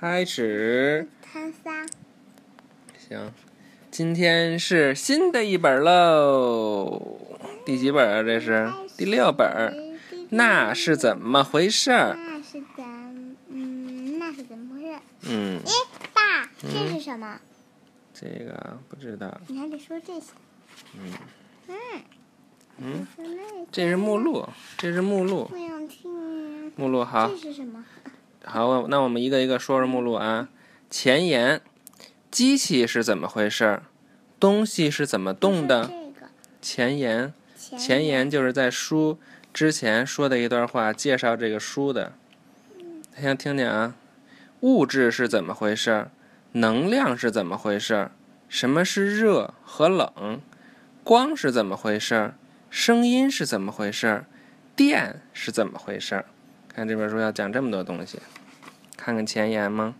开始。行，今天是新的一本喽。第几本啊？这是第六本。那是怎么回事？那是怎嗯？那是怎么回事？嗯。咦，爸，这是什么？这个不知道。你还得说这些。嗯。嗯。嗯。这是目录，这是目录。不想听。目录好。这是什么？好，那我们一个一个说说目录啊。前言：机器是怎么回事？东西是怎么动的？前言。前言就是在书。之前说的一段话，介绍这个书的，先听听啊。物质是怎么回事？能量是怎么回事？什么是热和冷？光是怎么回事？声音是怎么回事？电是怎么回事？看这本书要讲这么多东西，看看前言吗？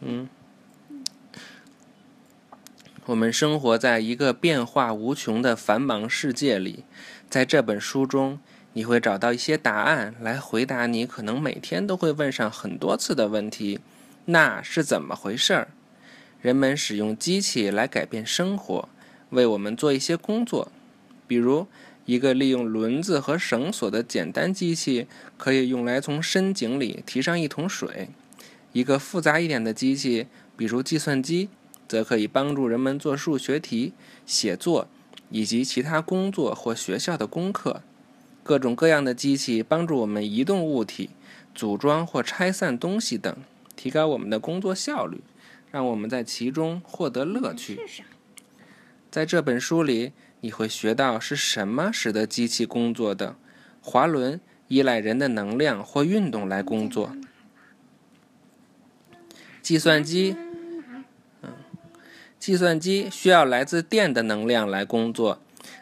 嗯。我们生活在一个变化无穷的繁忙世界里。在这本书中，你会找到一些答案来回答你可能每天都会问上很多次的问题：那是怎么回事儿？人们使用机器来改变生活，为我们做一些工作。比如，一个利用轮子和绳索的简单机器，可以用来从深井里提上一桶水；一个复杂一点的机器，比如计算机，则可以帮助人们做数学题、写作。以及其他工作或学校的功课，各种各样的机器帮助我们移动物体、组装或拆散东西等，提高我们的工作效率，让我们在其中获得乐趣。在这本书里，你会学到是什么使得机器工作的。滑轮依赖人的能量或运动来工作。计算机。计算机需要来自电的能量来工作，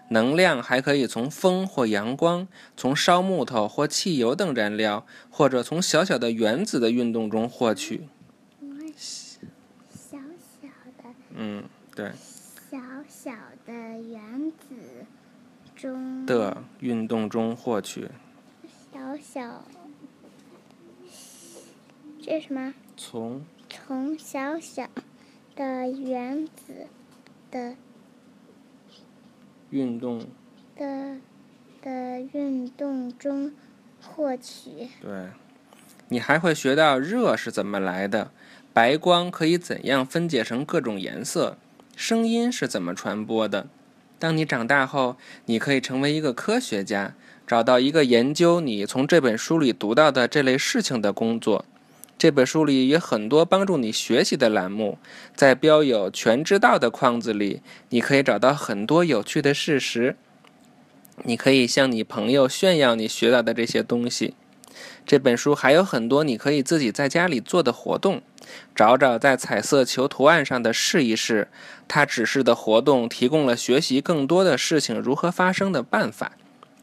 能量还可以从风或阳光、从烧木头或汽油等燃料，或者从小小的原子的运动中获取。小小的。嗯，对。小小的原子中的运动中获取。小小。这是什么？从。从小小。的原子的运动的的运动中获取。对，你还会学到热是怎么来的，白光可以怎样分解成各种颜色，声音是怎么传播的。当你长大后，你可以成为一个科学家，找到一个研究你从这本书里读到的这类事情的工作。这本书里有很多帮助你学习的栏目，在标有“全知道”的框子里，你可以找到很多有趣的事实。你可以向你朋友炫耀你学到的这些东西。这本书还有很多你可以自己在家里做的活动，找找在彩色球图案上的试一试。它指示的活动提供了学习更多的事情如何发生的办法，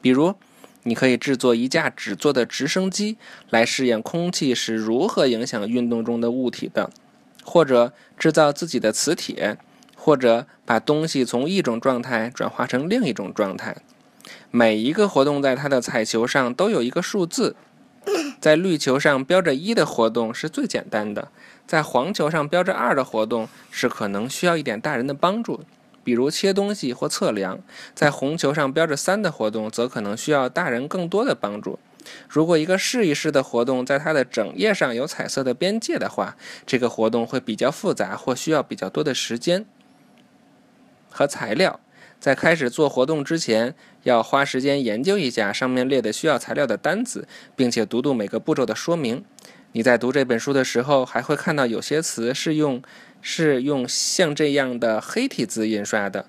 比如。你可以制作一架纸做的直升机，来试验空气是如何影响运动中的物体的；或者制造自己的磁铁，或者把东西从一种状态转化成另一种状态。每一个活动在它的彩球上都有一个数字，在绿球上标着一的活动是最简单的，在黄球上标着二的活动是可能需要一点大人的帮助。比如切东西或测量，在红球上标着三的活动，则可能需要大人更多的帮助。如果一个试一试的活动在它的整页上有彩色的边界的话，这个活动会比较复杂或需要比较多的时间和材料。在开始做活动之前，要花时间研究一下上面列的需要材料的单子，并且读读每个步骤的说明。你在读这本书的时候，还会看到有些词是用。是用像这样的黑体字印刷的，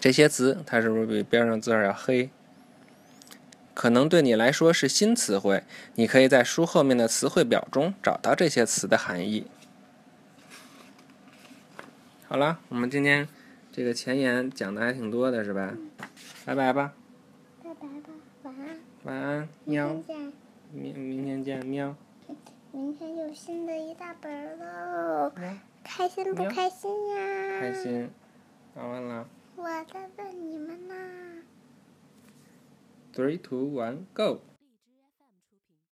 这些词它是不是比边上字要黑？可能对你来说是新词汇，你可以在书后面的词汇表中找到这些词的含义。好了，我们今天这个前言讲的还挺多的，是吧？拜拜吧。拜拜吧，晚安。晚安，喵。明明天见，喵。明天有新的一大本喽，开心不开心呀？开心，讲完了。我在问你们呢。Three, two, one, go.